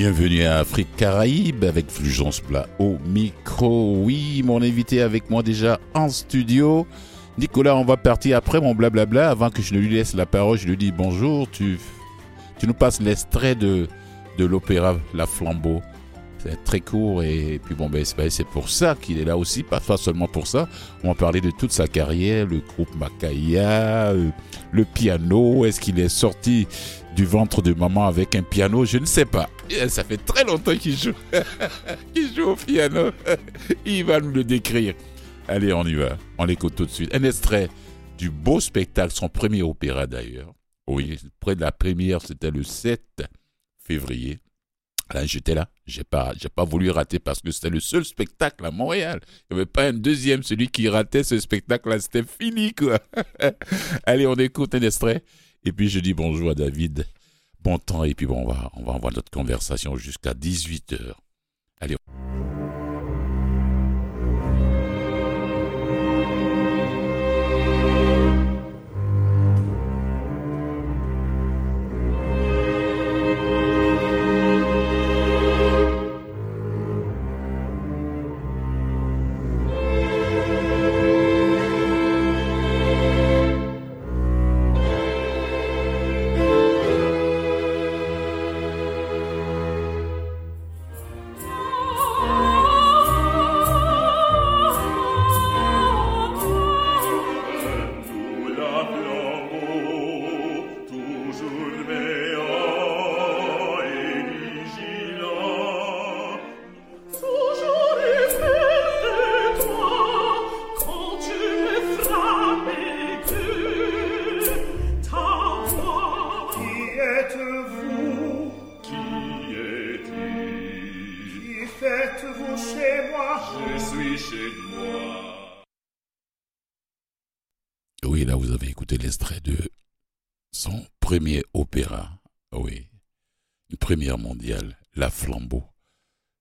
Bienvenue à Afrique Caraïbe avec Fulgence Plat au micro. Oui, mon invité avec moi déjà en studio. Nicolas, on va partir après mon blablabla. Avant que je ne lui laisse la parole, je lui dis bonjour. Tu, tu nous passes l'extrait de, de l'opéra La Flambeau. C'est très court et, puis bon, ben, c'est pour ça qu'il est là aussi, pas, seulement pour ça. On parler de toute sa carrière, le groupe Makaya, euh, le piano. Est-ce qu'il est sorti du ventre de maman avec un piano? Je ne sais pas. Ça fait très longtemps qu'il joue, qu'il joue au piano. Il va nous le décrire. Allez, on y va. On l'écoute tout de suite. Un extrait du beau spectacle, son premier opéra d'ailleurs. Oui, près de la première, c'était le 7 février. Là, j'étais là. J'ai pas, pas voulu rater parce que c'était le seul spectacle à Montréal. Il n'y avait pas un deuxième. Celui qui ratait ce spectacle-là, c'était fini, quoi. Allez, on écoute un extrait. Et puis, je dis bonjour à David. Bon temps. Et puis, bon, on va, on va avoir notre conversation jusqu'à 18h. Allez.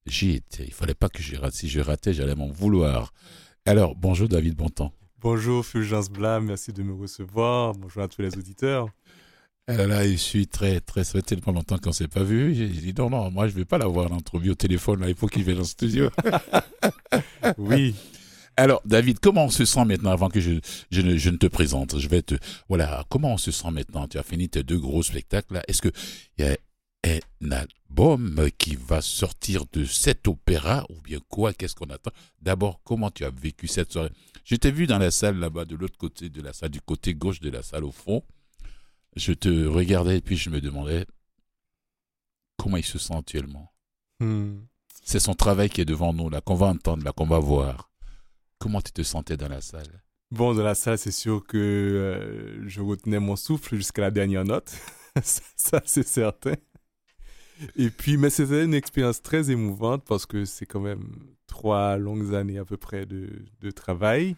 J'y étais. Il fallait pas que je rate. Si je ratais, j'allais m'en vouloir. Alors, bonjour David Bontemps. Bonjour Fulgence Blas, merci de me recevoir. Bonjour à tous les auditeurs. Alors euh, là, je suis très, très, ça fait tellement longtemps qu'on ne s'est pas vu. J'ai dit non, non, moi je ne vais pas l'avoir l'entrevue au téléphone, là, il faut qu'il vienne dans le studio. oui. Alors, David, comment on se sent maintenant avant que je, je, ne, je ne te présente? Je vais te. Voilà, comment on se sent maintenant? Tu as fini tes deux gros spectacles là. Est-ce qu'il y a un album qui va sortir de cet opéra ou bien quoi Qu'est-ce qu'on attend? D'abord, comment tu as vécu cette soirée? Je t'ai vu dans la salle là-bas, de l'autre côté de la salle, du côté gauche de la salle au fond. Je te regardais et puis je me demandais comment il se sent actuellement? Hmm. C'est son travail qui est devant nous, là, qu'on va entendre, là, qu'on va voir. Comment tu te sentais dans la salle? Bon, dans la salle, c'est sûr que euh, je retenais mon souffle jusqu'à la dernière note. ça c'est certain. Et puis, mais c'était une expérience très émouvante parce que c'est quand même trois longues années à peu près de, travail.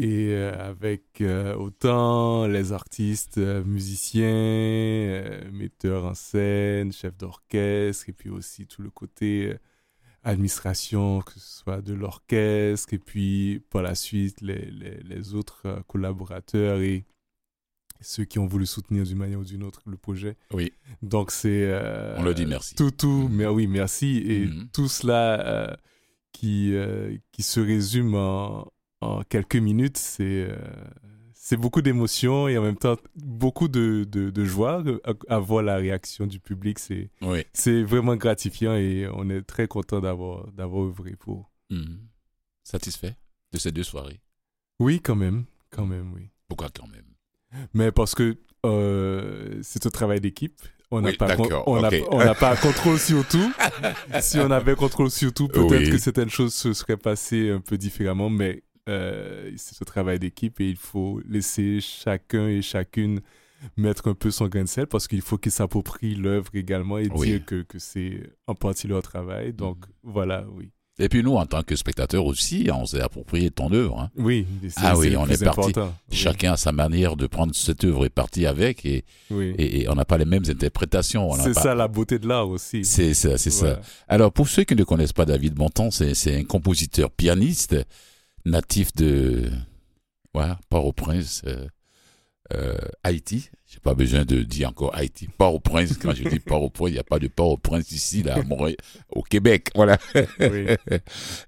Et euh, avec euh, autant les artistes, euh, musiciens, metteurs en scène, chefs d'orchestre, et puis aussi tout le côté administration, que ce soit de l'orchestre, et puis par la suite les, les, les autres collaborateurs et ceux qui ont voulu soutenir d'une manière ou d'une autre le projet. Oui. Donc c'est... Euh, On le dit merci. Tout, tout, mais oui, merci. Et mhm. tout cela euh, qui, euh, qui se résume en, en quelques minutes, c'est c'est beaucoup d'émotions et en même temps beaucoup de, de, de joie à, voir la réaction du public. C'est oui. c'est vraiment gratifiant et on est très content d'avoir d'avoir œuvré pour. Mhm. Satisfait de ces deux soirées? Oui, quand même. Quand même, oui. Pourquoi quand même? Mais parce que euh, c'est un travail d'équipe. On n'a pas, on on pas contrôle sur tout. si on avait contrôle sur tout, peut-être que certaines choses se seraient passées un peu différemment, mais euh, c'est un travail d'équipe et il faut laisser chacun et chacune mettre un peu son grain de sel parce qu'il faut qu'ils s'approprient l'œuvre également et dire que, que c'est en partie leur travail. Donc mm. voilà, oui. Et puis nous, en tant que spectateurs aussi, on s'est approprié ton œuvre. Hein. Oui, ah oui, on est parti. Chacun a sa manière de prendre cette œuvre et parti avec, et, et, on n'a pas les mêmes interprétations. C'est ça la beauté de l'art aussi. C'est ça, c'est ça. Alors pour ceux qui ne connaissent pas David Bontemps, c'est un compositeur pianiste natif de voilà, Port-au-Prince, euh, euh, Haïti, J'ai pas besoin de dire encore Haïti, Port-au-Prince. Quand je dis Port-au-Prince, il n'y a pas de Port-au-Prince ici, là, à Montréal, au Québec. Voilà. Oui.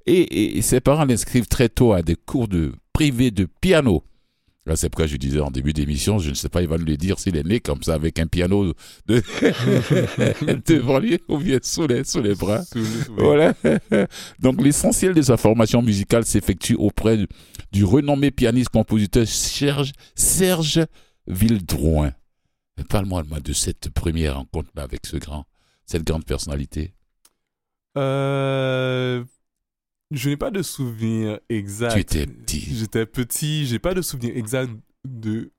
Et, et ses parents l'inscrivent très tôt à des cours de privés de piano. Là, c'est pourquoi je disais en début d'émission, je ne sais pas, il va nous le dire s'il est né comme ça avec un piano de devant lui ou bien sous les, sous les bras. Sous le- oui. Voilà. Donc l'essentiel de sa formation musicale s'effectue auprès du, du renommé pianiste-compositeur Serge, Serge Vildrouin. Mais Parle-moi moi, de cette première rencontre-là avec ce grand, cette grande personnalité. Euh, je n'ai pas de souvenir exact. Tu étais petit. J'étais petit, j'ai pas de souvenir exact de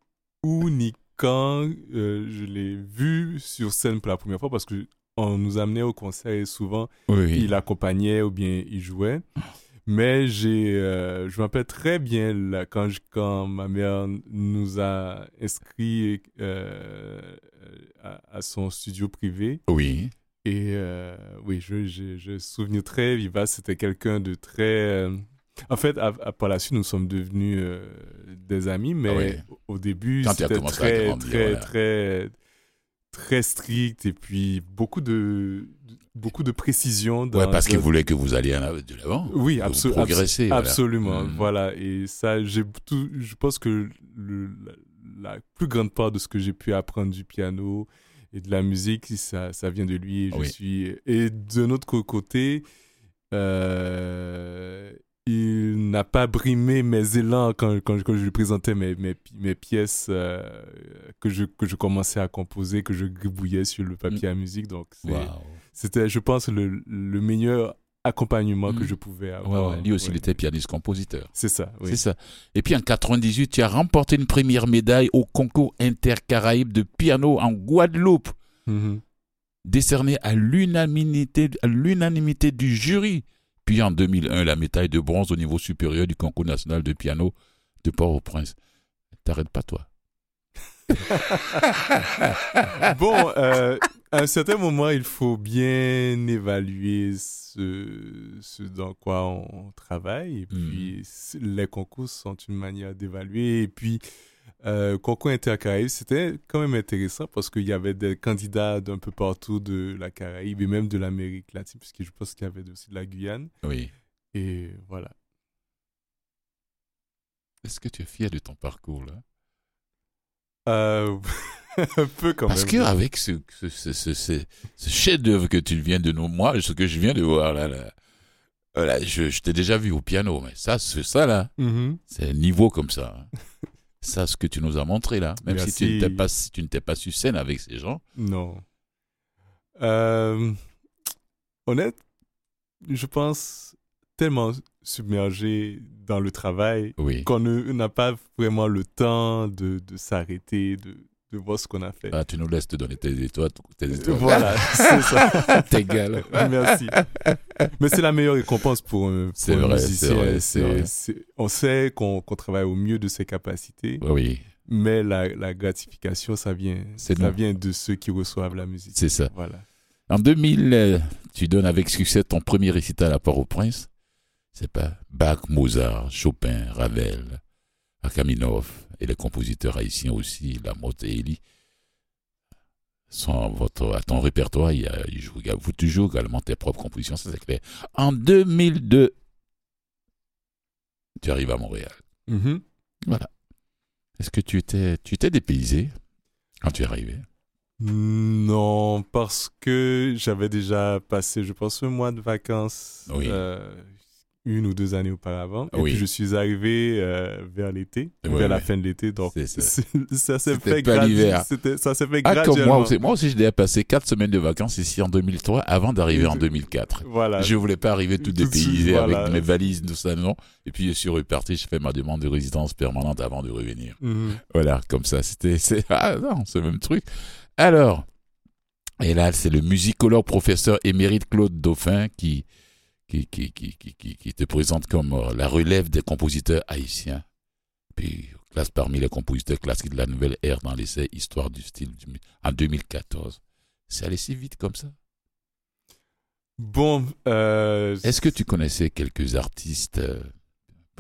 où ni quand euh, je l'ai vu sur scène pour la première fois parce que on nous amenait au concert et souvent Oui. il accompagnait ou bien il jouait. Mais j'ai, euh, je me rappelle très bien là, quand, je- quand ma mère nous a inscrits euh, à, à son studio privé. Oui. Et euh, oui, je, je, je souvenir très vivace. C'était quelqu'un de très. euh, En fait, à, à- par la suite, nous sommes devenus euh, des amis, mais Ah au début, c'était très, très, voilà. très, très strict et puis beaucoup de, beaucoup de précision. Dans, Ouais, parce qu'il voulait que vous alliez de l'avant. Oui, abso- voilà. Absolument, Mm. voilà. Et ça, j'ai tout. Je pense que le, la, la plus grande part de ce que j'ai pu apprendre du piano et de la musique, ça, ça vient de lui. Et je Oui. suis. Et d'un autre côté, euh, il n'a pas brimé mes élans quand, quand, quand je lui présentais mes, mes, pi- mes pièces euh, que, je, que je commençais à composer, que je gribouillais sur le papier à musique. Donc, c'est-. C'était, je pense, le, le meilleur accompagnement que Mm. je pouvais avoir. ouais. Lui aussi, Ouais. il était pianiste-compositeur. C'est ça, oui. C'est ça. Et puis en 98, tu as remporté une première médaille au concours intercaraïbe de piano en Guadeloupe, Mhm. décerné à l'unanimité, à l'unanimité du jury. Puis en 2001, la médaille de bronze au niveau supérieur du concours national de piano de Port-au-Prince. T'arrêtes pas, toi. bon, euh, à un certain moment, il faut bien évaluer ce, ce dans quoi on travaille. Et Mm. puis, les concours sont une manière d'évaluer. Et puis, euh, concours intercaraïbe, c'était quand même intéressant parce qu'il y avait des candidats d'un peu partout de la Caraïbe et même de l'Amérique latine, puisque je pense qu'il y avait aussi de la Guyane. Oui. Et voilà. Est-ce que tu es fier de ton parcours, là? Euh, un peu quand Parce même. qu'avec ce, ce, chef-d'œuvre que tu viens de nous, moi, ce que je viens de voir là, là, voilà, je, je t'ai déjà vu au piano, mais ça, c'est ça là, Mhm. c'est un niveau comme ça. hein. ça, ce que tu nous as montré là, même si tu n'étais pas, si tu n'étais pas sur scène avec ces gens. Non. Euh, honnête, je pense tellement submergé dans le travail Oui. qu'on n'a pas vraiment le temps de, de s'arrêter, de, de voir ce qu'on a fait. Ah, tu nous laisses te donner tes étoiles, tes étoiles. Voilà, c'est ça. T'es gars, Merci. Mais c'est la meilleure récompense pour un, pour C'est un vrai, musicien. c'est vrai, vrai. on sait qu'on travaille au mieux de ses capacités, Oui, mais la, la gratification, ça vient, ça nous. vient de ceux qui reçoivent la musique. c'est ça. Voilà. En 2000, euh, tu donnes avec succès ton premier récital à Port-au-Prince. C'est pas Bach, Mozart, Chopin, Ravel, Rachmaninoff et les compositeurs haïtiens aussi, Lamotte et Elie. Sont à, votre, à ton répertoire, il y a, il joue, vous tu joues également tes propres compositions, ça c'est clair. En 2002, tu arrives à Montréal. Mhm. Est-ce que tu étais, tu étais dépaysé quand tu es arrivé? Non, parce que j'avais déjà passé, je pense, un mois de vacances Oui. euh, une ou deux années auparavant. Et Oui. puis je suis arrivé euh, vers l'été, Ouais, vers la fin de l'été. Donc C'est ça. ça s'est fait gradu- Ça s'est fait Ah, comme moi aussi. Moi aussi, je devais passer quatre semaines de vacances ici en 2003 avant d'arriver en Et- 2004. Voilà. Je voulais pas arriver tout dépaysé voilà. avec mes valises, tout ça, non. Et puis, je suis reparti, je fais ma demande de résidence permanente avant de revenir. Mhm. Voilà, comme ça, c'était, c'est, ah non, c'est le même truc. Alors, et là, c'est le musicologue professeur émérite Claude Dauphin qui, qui, qui, qui, qui, qui- qui te présente comme euh, la relève des compositeurs haïtiens. Puis, classe parmi les compositeurs classiques de la nouvelle ère dans l'essai Histoire du style du en 2014. C'est allé si vite comme ça? Bon, euh, Est-ce que tu connaissais quelques artistes, euh,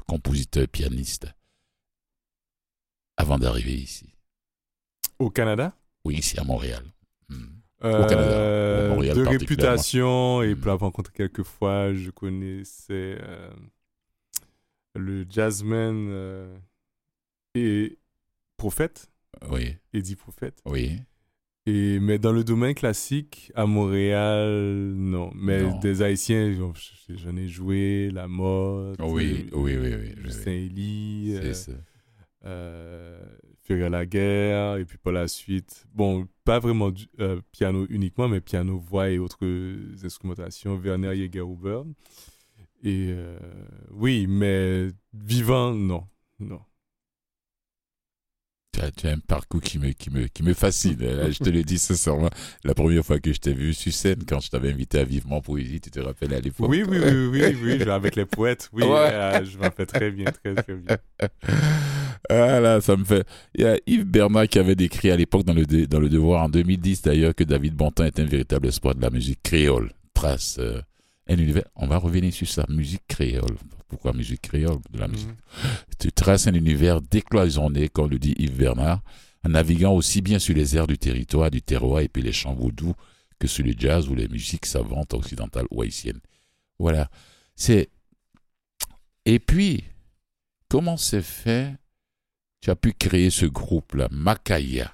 compositeurs, pianistes, avant d'arriver ici? Au Canada? Oui, ici à Montréal. Hmm. Euh, Canada, au Montréal de réputation et Mm. pour l'avoir rencontré quelques fois, je connaissais euh, le jazzman euh, et prophète, Oui, Eddie Prophète. oui. Et, mais dans le domaine classique, à Montréal, non. Mais Non. des Haïtiens, j'en- ai joué, La Motte, Oui, euh, oui, oui, oui. Justin oui. Elie, C'est euh, Ferrer la guerre, et puis par la suite, bon, pas vraiment euh, piano uniquement, mais piano, voix et autres instrumentations, Werner Jägerhuber. Et euh, oui, mais vivant, non, non. Tu as, tu as un parcours qui me, qui me, qui me fascine. Je te le dis sincèrement. La première fois que je t'ai vu sur scène, quand je t'avais invité à Vivement Poésie, tu te rappelles à l'époque? Oui, oui, oui, oui, oui, je vais avec les poètes, oui, Ouais. euh, je m'en fais très bien, très, très bien. Ah là, ça me fait. Il y a Yves Bernard qui avait décrit à l'époque dans le, dans le Devoir, en 2010 d'ailleurs, que David Bontin est un véritable espoir de la musique créole. Trace euh, un univers. On va revenir sur ça, musique créole. Pourquoi musique créole De la musique. Mhm. Tu traces un univers décloisonné, comme le dit Yves Bernard, en naviguant aussi bien sur les airs du territoire, du terroir et puis les chants vaudous que sur le jazz ou les musiques savantes occidentales ou haïtiennes. Voilà. C'est. Et puis, comment c'est fait? Tu as pu créer ce groupe-là, Makaya.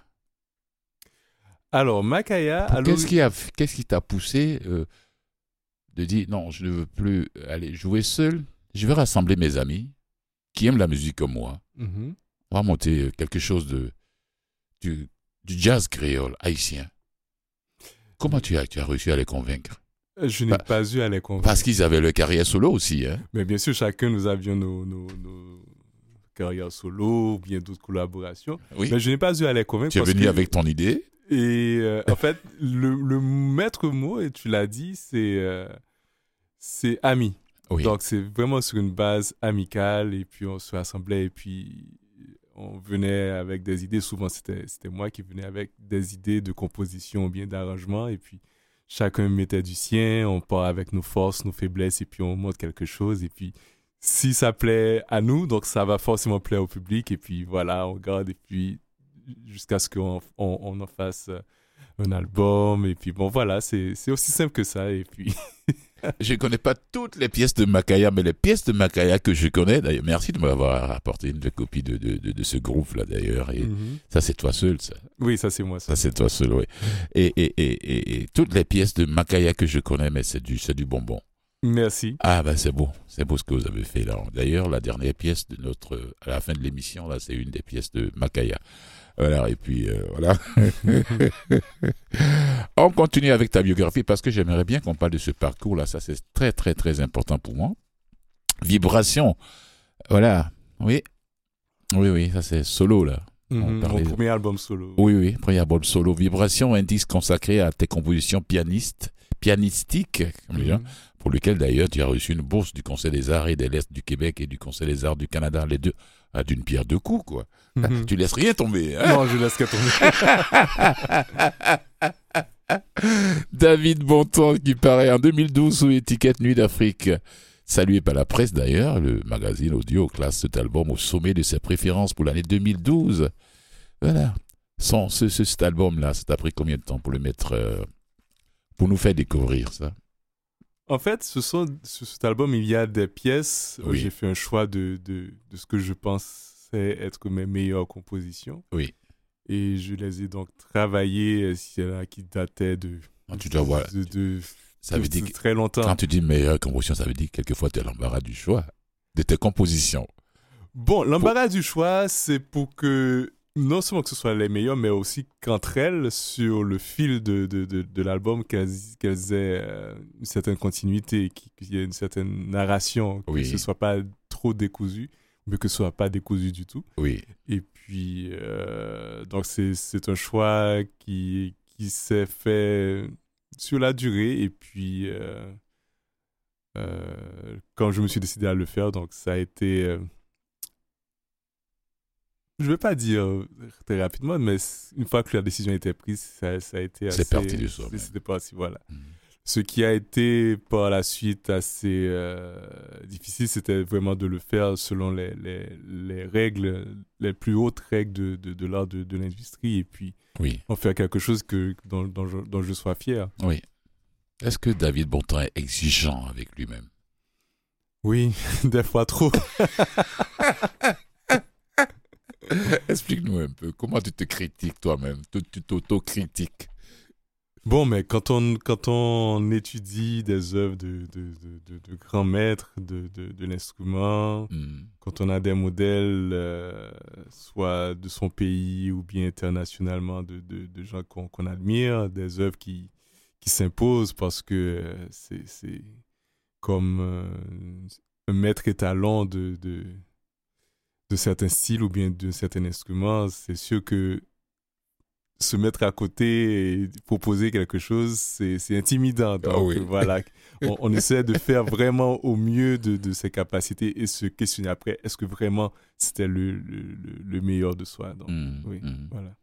Alors, Makaya, Pour- alors, Qu'est-ce qui a, qu'est-ce qui t'a poussé euh, de dire non, je ne veux plus aller jouer seul? Je vais rassembler mes amis qui aiment la musique comme moi. Mhm. On va monter euh, quelque chose de du, du jazz créole haïtien. Comment tu as, tu as réussi à les convaincre? Je n'ai Bah, pas eu à les convaincre. Parce qu'ils avaient leur carrière solo aussi. Hein? Mais bien sûr, chacun, nous avions nos, nos, nos carrières solo, ou bien d'autres collaborations. Oui. Mais je n'ai pas eu à les convaincre. Tu es venu que- avec ton idée? Et euh, en fait, le, le maître mot, et tu l'as dit, c'est euh, c'est ami. Donc, c'est vraiment sur une base amicale, et puis on se rassemblait, et puis on venait avec des idées. Souvent, c'était moi qui venais avec des idées de composition ou bien d'arrangement, et puis chacun mettait du sien, on part avec nos forces, nos faiblesses, et puis on montre quelque chose, et puis si ça plaît à nous, donc ça va forcément plaire au public, et puis voilà, on garde, et puis jusqu'à ce qu'on on, en fasse un album, et puis bon, voilà, c'est aussi simple que ça, et puis... Je ne connais pas toutes les pièces de Makaya, mais les pièces de Makaya que je connais, d'ailleurs, merci de m'avoir apporté une copie de, de, de, de ce groupe-là, d'ailleurs. Et Mhm. ça, c'est toi seul, ça. Oui, ça c'est moi, ça. Ça, c'est toi seul, oui. Et, et, et, et, et toutes les pièces de Makaya que je connais, mais c'est du, c'est du bonbon. Merci. Ah, ben c'est beau. C'est beau ce que vous avez fait là. D'ailleurs, la dernière pièce de notre. À la fin de l'émission, là, c'est une des pièces de Makaya. Voilà, et puis euh, voilà. On continue avec ta biographie parce que j'aimerais bien qu'on parle de ce parcours-là. Ça, c'est très, très, très important pour moi. Vibration. Voilà. Oui. Oui, oui, ça c'est solo là. Mhm, Mon premier album solo. Oui, oui, premier album solo. Vibration, un disque consacré à tes compositions pianistes, pianistiques, comme les gens, Mhm. pour lequel d'ailleurs tu as reçu une bourse du Conseil des Arts et de l'Est du Québec et du Conseil des Arts du Canada, les deux, à d'une pierre deux coups, quoi. Mhm. Tu laisses rien tomber. hein. Non, je laisse qu'à tourner. David Bontemps qui paraît en 2012 sous étiquette Nuit d'Afrique. Salué par la presse d'ailleurs, le magazine audio classe cet album au sommet de ses préférences pour l'année 2012. Voilà. Sans ce, ce- cet album-là, ça t'a pris combien de temps pour le mettre, euh, pour nous faire découvrir ça? En fait, ce sont, sur cet album, il y a des pièces Oui. j'ai fait un choix de, de, de ce que je pensais être mes meilleures compositions. Oui. Et je les ai donc travaillées, euh, a qui dataient de, Ah, Tu dois voir. de, de- Ça veut dire très longtemps. quand tu dis meilleure composition, ça veut dire que quelquefois tu as l'embarras du choix de tes compositions. Bon, l'embarras du choix, c'est pour que non seulement que ce soit les meilleures, mais aussi qu'entre elles, sur le fil de, de, de, de l'album, qu'elles aient euh, une certaine continuité, qu'il y ait une certaine narration, que Oui. ce soit pas trop décousu, mais que ce soit pas décousu du tout. Oui. Et puis, euh, donc c'est un choix qui, qui s'est fait sur la durée. Et puis, euh, euh, quand je me suis décidé à le faire, donc ça a été. je ne vais pas dire très rapidement, mais une fois que la décision était prise, ça, ça a été assez. C'est parti du soi, c'est- même. C'était parti, voilà. Mhm. Ce qui a été par la suite assez euh, difficile, c'était vraiment de le faire selon les, les, les règles, les plus hautes règles de, de, de l'art de, de l'industrie et puis Oui, en faire quelque chose que, dont, dont, je, dont je sois fier. oui. Est-ce que David Bontemps est exigeant avec lui-même? Oui, des fois trop. Explique-nous un peu. Comment tu te critiques toi-même? Tu tu t'auto-critiques? Bon, mais quand on, quand on étudie des œuvres de, de, de, grands maîtres de, de, de l'instrument, Hmm. quand on a des modèles, euh, soit de son pays ou bien internationalement, de, de, de gens qu'on qu'on admire, des œuvres qui, qui s'imposent parce que euh, c'est comme euh, un maître étalon de, de, de certains styles ou bien de certains instruments, c'est sûr que se mettre à côté et proposer quelque chose, c'est intimidant. Donc, Ah oui. voilà, on, on essaie de faire vraiment au mieux de, de ses capacités et se questionner après, est-ce que vraiment c'était le, le, le- le meilleur de soi? Donc, Hmm, oui. hmm. Voilà.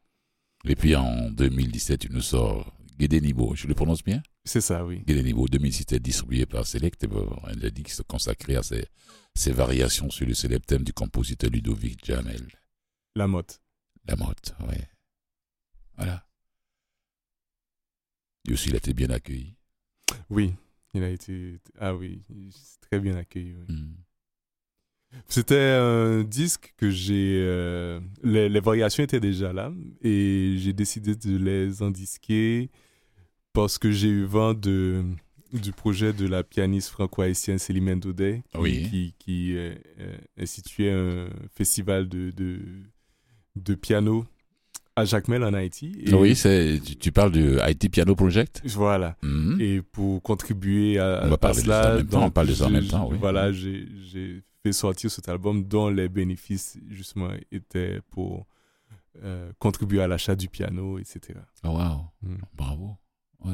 Et puis en 2017, tu nous sors Guédénibo. Je le prononce bien? C'est ça, oui. Guédénibo 2017, distribué par Select, un disque consacré à ses, ses variations sur le célèbre thème du compositeur Ludovic Jamel. La motte. La motte, ouais. Voilà. Lui aussi, il a été bien accueilli. Oui, il a été. Ah oui, très bien accueilli. oui. Hmm. C'était un disque que j'ai. euh, les, les variations étaient déjà là et j'ai décidé de les endisquer parce que j'ai eu vent de, du projet de la pianiste franco-haïtienne Célimène Daudet qui, Oui. qui, qui, euh, euh, instituait un festival de, de, de piano à Jacmel en Haïti. Et Oui, c'est, tu, tu parles du IT Piano Project Voilà. Hmm. Et pour contribuer à, On va à parler de ça en cela, même temps, on donc, parle de ça en même temps, oui. Voilà, j'ai fait sortir cet album dont les bénéfices, justement, étaient pour euh, contribuer à l'achat du piano, etc. Oh, wow. Mm. Bravo. Ouais.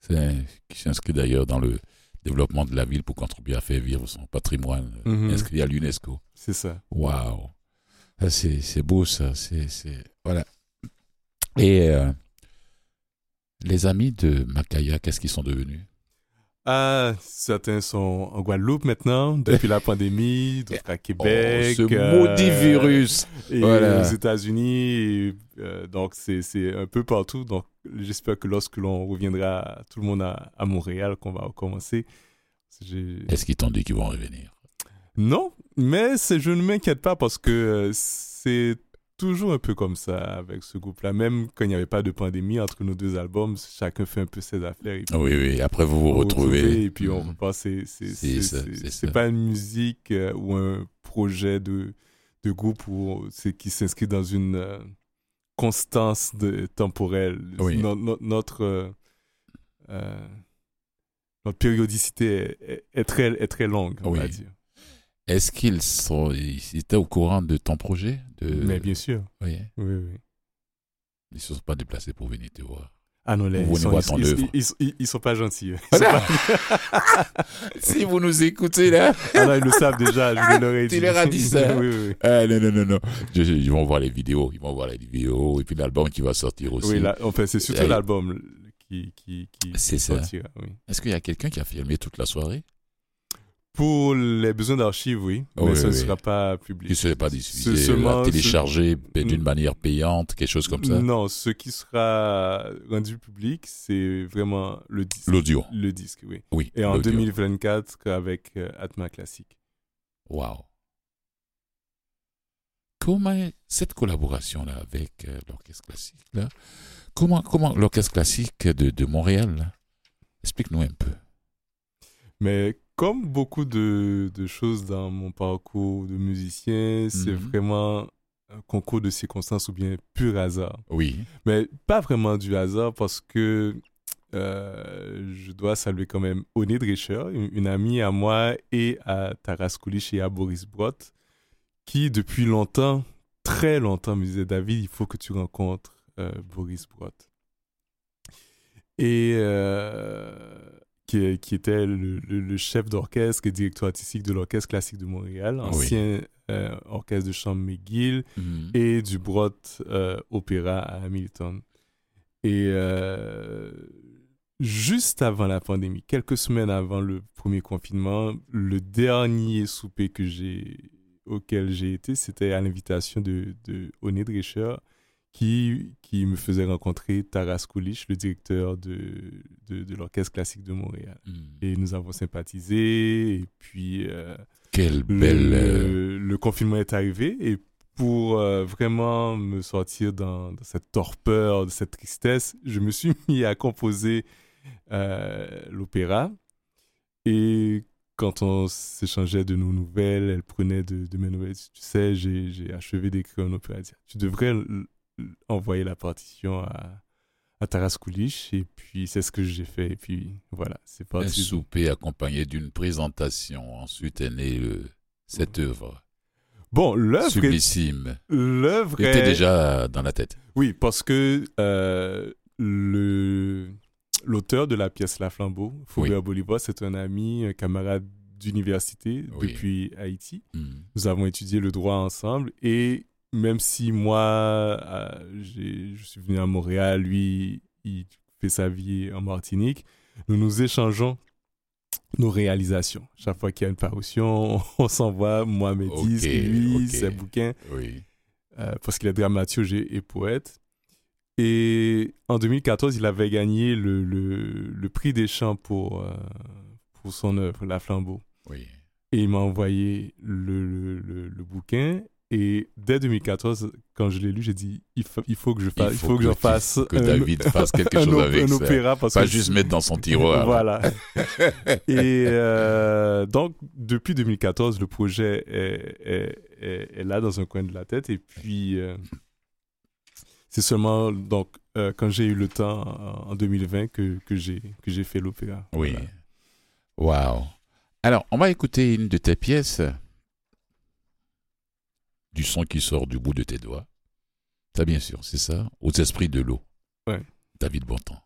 C'est qui s'inscrit d'ailleurs dans le développement de la ville pour contribuer à faire vivre son patrimoine Mhm. inscrit à l'UNESCO. C'est ça. Waouh. Ça, C'est c'est beau, ça. C'est c'est- Voilà. Et euh, les amis de Makaya, qu'est-ce qu'ils sont devenus? Ah, certains sont en Guadeloupe maintenant, depuis la pandémie, d'autres à Québec. Oh, ce euh, maudit virus. Et Voilà. aux États-Unis. euh, donc, c'est c'est un peu partout. Donc, j'espère que lorsque l'on reviendra, tout le monde à, à Montréal, qu'on va recommencer. Est-ce qu'ils t'ont dit qu'ils vont revenir? Non, mais je ne m'inquiète pas parce que euh, c'est toujours un peu comme ça avec ce groupe-là. Même quand il n'y avait pas de pandémie entre nos deux albums, chacun fait un peu ses affaires. Puis Oui, oui. Après, vous vous retrouvez. Et puis on Mhm. repart. C'est c'est- pas une musique euh, ou un projet de, de groupe où c'est qui s'inscrit dans une euh, constance de, temporelle. Oui. No- no- notre, euh, notre périodicité est, est- est très, est très longue, on Oui. va dire. Est-ce qu'ils sont, ils étaient au courant de ton projet de... Mais bien sûr. Oui. Oui, oui. Ils ne se sont pas déplacés pour venir te voir. Ah non, les, Vous ils, sont, ils, sont pas gentils. sont pas- si vous nous écoutez là. Ah non, ils le savent déjà. Je ai Tu leur as dit ça. oui, oui. Ah, non, non, non, non. Je- je- ils vont voir les vidéos. Ils vont voir les vidéos. Et puis l'album qui va sortir aussi. Oui, là, enfin, c'est surtout l'album qui, qui, qui, C'est qui ça. sortira, oui. Est-ce qu'il y a quelqu'un qui a filmé toute la soirée? Pour les besoins d'archives, oui, mais Oui, ça ne sera pas public. Qui ne serait pas diffusé, seulement à ce- télécharger d'une Mm. manière payante, quelque chose comme ça Non, ce qui sera rendu public, c'est vraiment le disque. L'audio. Le disque, oui. Oui. Et en l'audio. 2024, avec euh, Atma Classique. Waouh. Comment cette collaboration-là avec euh, l'orchestre classique, là, comment, comment l'orchestre classique de, de Montréal, explique-nous un peu. Mais comme beaucoup de, de choses dans mon parcours de musicien, c'est Mhm. vraiment un concours de circonstances ou bien pur hasard. Oui. Mais pas vraiment du hasard parce que euh, je dois saluer quand même Oné Drescher, une, une amie à moi et à Taras Koulich et à Boris Brott, qui depuis longtemps, très longtemps, me disait David, il faut que tu rencontres euh, Boris Brott. Et euh, qui, qui était le, le- le chef d'orchestre et directeur artistique de l'Orchestre classique de Montréal, Oui. ancien euh, orchestre de chambre McGill Mhm. et du Brott euh, Opéra à Hamilton. Et euh, juste avant la pandémie, quelques semaines avant le premier confinement, le dernier souper que j'ai auquel j'ai été, c'était à l'invitation de, de Oné Drescher, qui, qui me faisait rencontrer Taras Kulich, le directeur de, de, de l'Orchestre classique de Montréal. Hmm. Et nous avons sympathisé, et puis euh, Quelle le, belle. euh, le, le confinement est arrivé, et pour euh, vraiment me sortir dans, dans cette torpeur, de cette tristesse, je me suis mis à composer euh, l'opéra. Et quand on s'échangeait de nos nouvelles, elle prenait de, de mes nouvelles. Tu sais, j'ai achevé d'écrire un opéra. Tu devrais envoyer la partition à, à. Et puis, c'est ce que j'ai fait. Et puis, voilà, c'est Un parti. souper accompagné d'une présentation. Ensuite est née le- cette œuvre Bon, l'œuvre sublissime. l'œuvre était est- déjà dans la tête. Oui, parce que euh, le l'auteur de la pièce La Flambeau, Faubert Bolivar, c'est un ami, un camarade d'université Oui. depuis Haïti. Hmm. Nous avons étudié le droit ensemble et même si moi, euh, je suis venu à Montréal, lui, il fait sa vie en Martinique, nous nous échangeons nos réalisations. Chaque fois qu'il y a une parution, on s'envoie, moi mes Ok, disques, lui, ses bouquins Oui. euh, parce qu'il est dramaturge et, et poète. Et en 2014, il avait gagné le, le, le prix des chants pour, euh, pour son œuvre, La Flambeau. Oui. Et il m'a envoyé le bouquin. Et dès 2014, quand je l'ai lu, j'ai dit il faut, il faut que je fasse, il faut, que, tu- fasse que un- David fasse quelque chose avec ça. opéra parce Pas que juste mettre dans son tiroir. voilà. Et euh, donc, depuis 2014, le projet est, est- est- est là dans un coin de la tête. Et puis, euh, c'est seulement donc, euh, quand j'ai eu le temps en, en 2020 que, que j'ai que j'ai fait l'opéra. Oui. Voilà. Wow. Alors, on va écouter une de tes pièces. Du son qui sort du bout de tes doigts. Ça, bien sûr, c'est ça. Aux esprits de l'eau. Ouais. David Bontemps.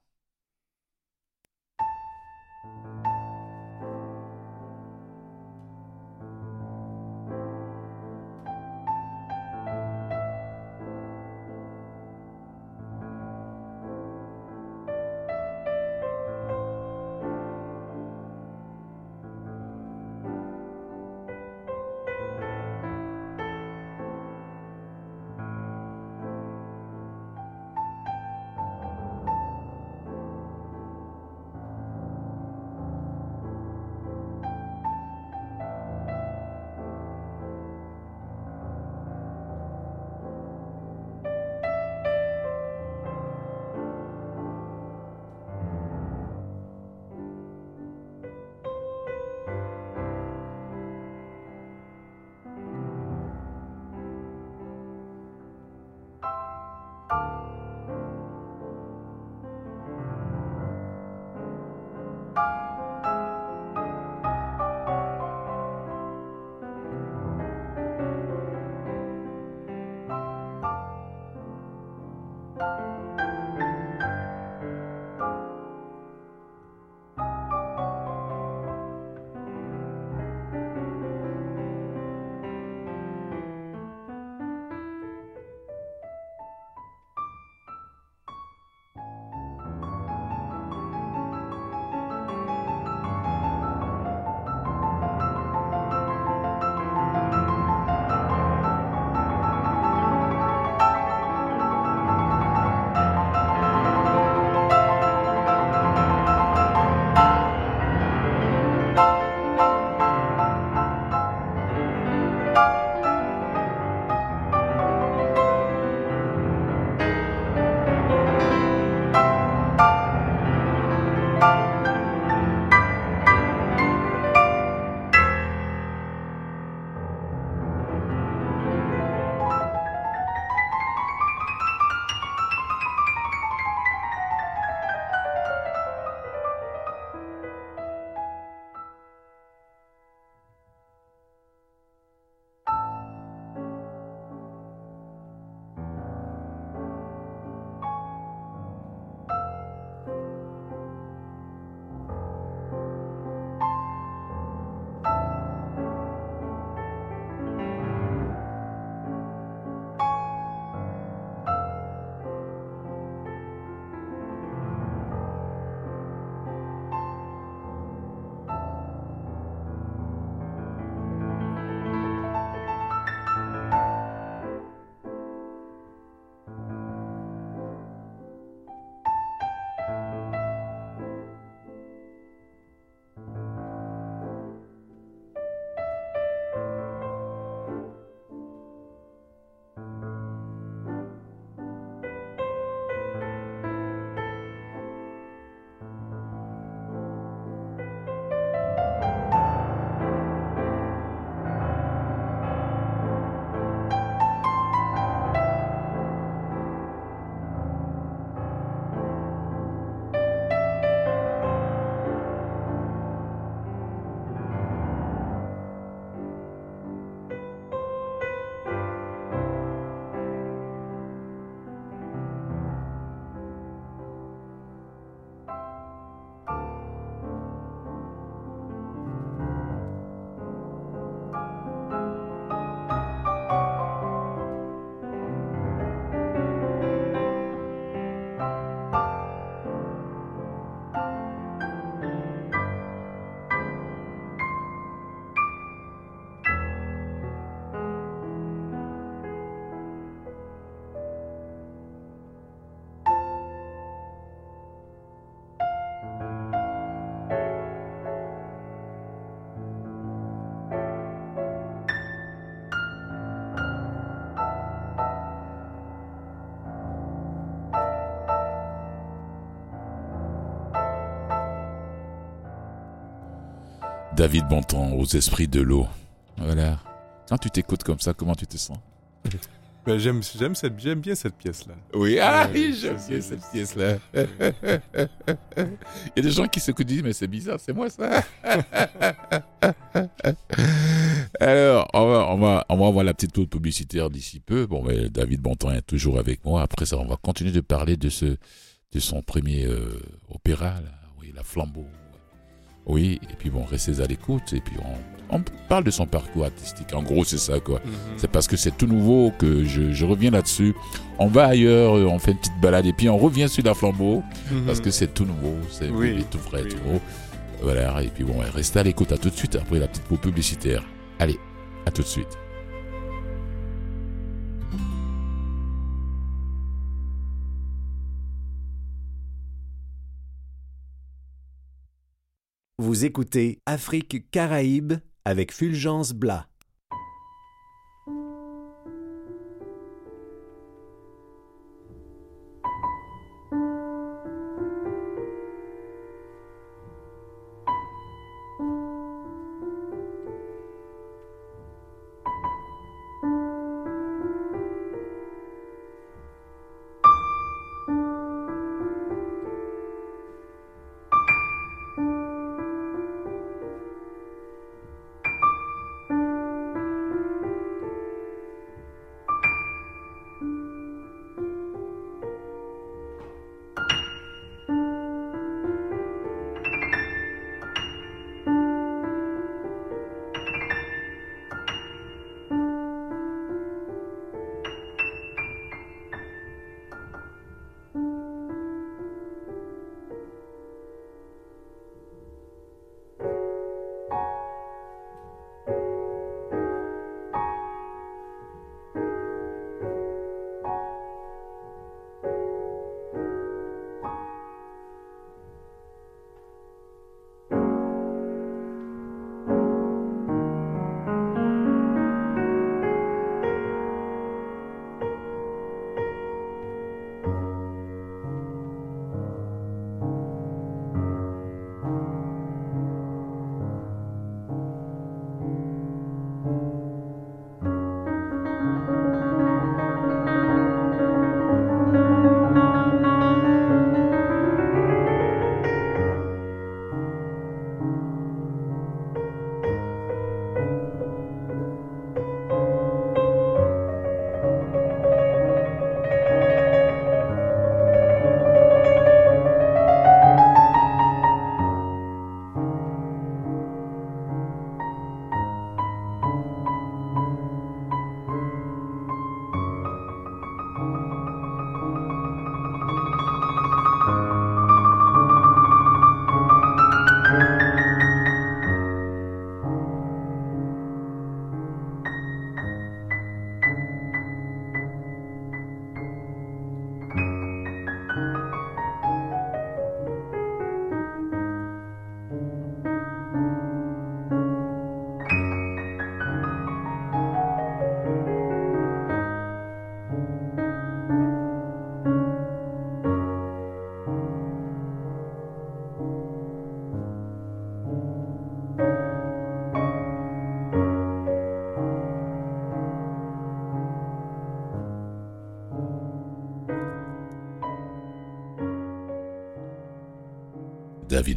David Bontemps aux esprits de l'eau. Voilà. Quand tu t'écoutes comme ça, comment tu te sens? Ben, j'aime, j'aime, cette, j'aime bien cette pièce-là. Oui, ah, oui, j'aime bien c'est- cette pièce-là. Il y a des gens qui se disent, mais c'est bizarre, c'est moi ça. Alors, on va, on, va, on va avoir la petite pause publicitaire d'ici peu. Bon, mais David Bontemps est toujours avec moi. Après ça, on va continuer de parler de, ce, de son premier euh, opéra, là. oui, La Flambeau. Oui, et puis bon, restez à l'écoute. Et puis on, on parle de son parcours artistique. En gros, c'est ça, quoi. C'est parce que c'est tout nouveau que je, je reviens là-dessus. On va ailleurs, euh, on fait une petite balade et puis on revient sur la flambeau parce que c'est tout nouveau, c'est Mhm. Oui, tout frais, oui, tout oui. beau. Voilà, et puis bon, restez à l'écoute, à tout de suite après la petite pause publicitaire. Allez, à tout de suite. Vous écoutez Afrique Caraïbes avec Fulgence Blas.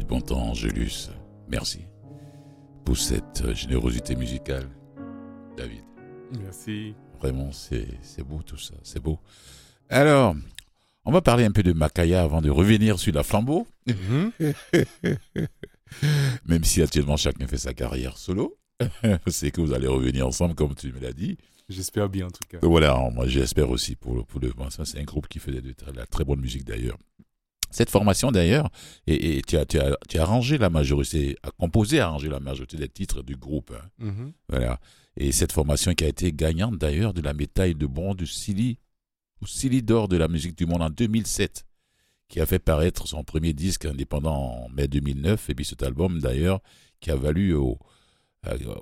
David Bontemps, Angelus, merci pour cette euh, générosité musicale. David, Merci. vraiment, c'est beau tout ça, c'est beau. Alors, on va parler un peu de Makaya avant de revenir sur la flambeau, même si actuellement chacun fait sa carrière solo. c'est que vous allez revenir ensemble, comme tu me l'as dit. J'espère bien en tout cas. Voilà, moi j'espère aussi pour, pour le. bon, ça, c'est un groupe qui faisait de la très bonne musique d'ailleurs. Cette formation d'ailleurs, et, et tu, as, tu, as, tu as arrangé la majorité, a composé, arrangé la majorité des titres du groupe. hein. Mhm. Voilà. Et cette formation qui a été gagnante d'ailleurs de la médaille de bronze du Silly, au Silly d'or de la musique du monde en 2007, qui a fait paraître son premier disque indépendant en mai 2009. Et puis cet album d'ailleurs qui a valu au,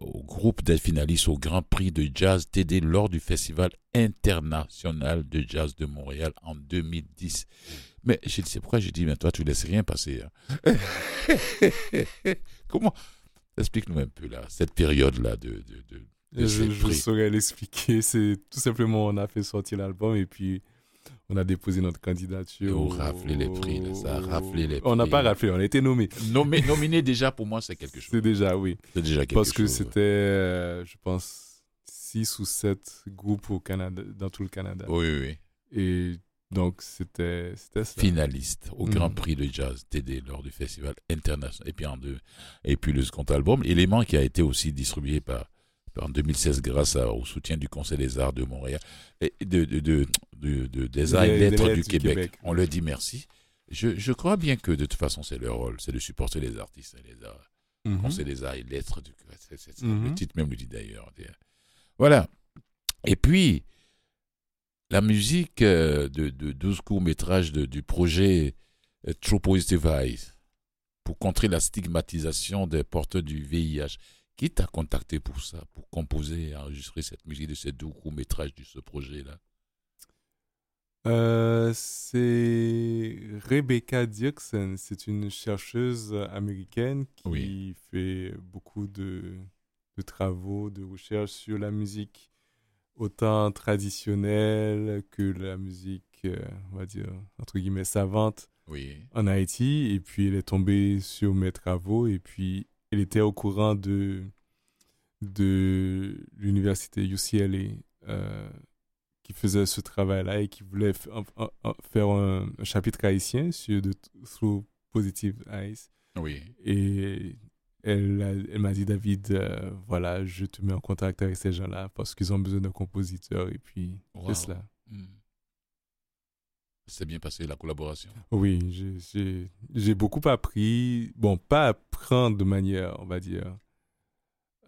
au groupe d'être finaliste au Grand Prix de Jazz TD lors du Festival international de jazz de Montréal en 2010. Mais je sais pourquoi j'ai dit, mais toi tu laisses rien passer. hein. Comment? Explique-nous un peu là, cette période-là de, de, de, de Je, je saurais l'expliquer. C'est tout simplement, on a fait sortir l'album et puis on a déposé notre candidature. Et on raflait les prix, là, ça a raflé les On n'a prix. pas raflé, on a été nommé. Nommé, nominé déjà, pour moi, c'est quelque chose. C'est déjà, oui. C'est déjà quelque Parce que chose. c'était, euh, je pense, six ou sept groupes au Canada, dans tout le Canada. Oui, oui. Et donc, c'était ça. Finaliste au Grand Mhm. Prix de Jazz TD lors du Festival International. Et puis, en deux, et puis le second album, Élément, qui a été aussi distribué par, en 2016 grâce à- au soutien du Conseil des Arts de Montréal, et de, de, de, de- de- des Arts et Lettres du du Québec. Québec. On leur dit merci. Je, je crois bien que de toute façon, c'est leur rôle, c'est de supporter les artistes et les arts. Mhm. Conseil des arts et lettres. Du... c'est- c'est- Mhm. Le titre même le dit d'ailleurs. Voilà. Et puis, la musique euh, de, de 12 courts-métrages du projet euh, True Positive Eyes pour contrer la stigmatisation des porteurs du VIH. Qui t'a contacté pour ça, pour composer et enregistrer cette musique de ces deux courts-métrages de ce projet-là? Euh, c'est Rebecca Dirksen. C'est une chercheuse américaine qui Oui. fait beaucoup de, de travaux, de recherche sur la musique, autant traditionnelle que la musique, euh, on va dire, entre guillemets, savante Oui. en Haïti. Et puis, elle est tombée sur mes travaux. Et puis, elle était au courant de, de l'université UCLA euh, qui faisait ce travail-là et qui voulait f- en- en- en- faire un, un chapitre haïtien sur de Through Positive Eyes. Oui. Et elle, m'a dit, David, euh, voilà, je te mets en contact avec ces gens-là parce qu'ils ont besoin d'un compositeur. Et puis, Wow. c'est cela. Hmm. C'est bien passé la collaboration. Oui, j'ai- beaucoup appris. Bon, pas apprendre de manière, on va dire,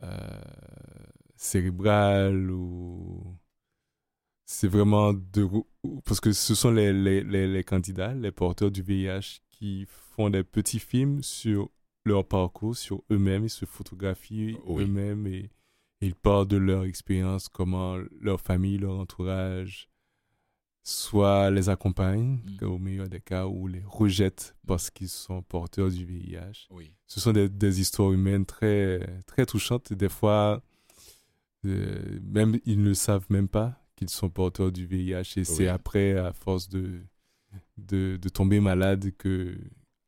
euh, cérébrale ou. C'est vraiment de. Parce que ce sont les, les, les, les candidats, les porteurs du VIH, qui font des petits films sur leur parcours, sur eux-mêmes, ils se photographient Oui. eux-mêmes et, ils parlent de leur expérience, comment leur famille, leur entourage, soit les accompagne, Mm. au meilleur des cas, ou les rejette parce qu'ils sont porteurs du VIH. Oui. Ce sont des, des histoires humaines très, très touchantes. Et des fois, euh, même ils ne savent même pas qu'ils sont porteurs du VIH. Et c'est après, à force de, de, de tomber malade, que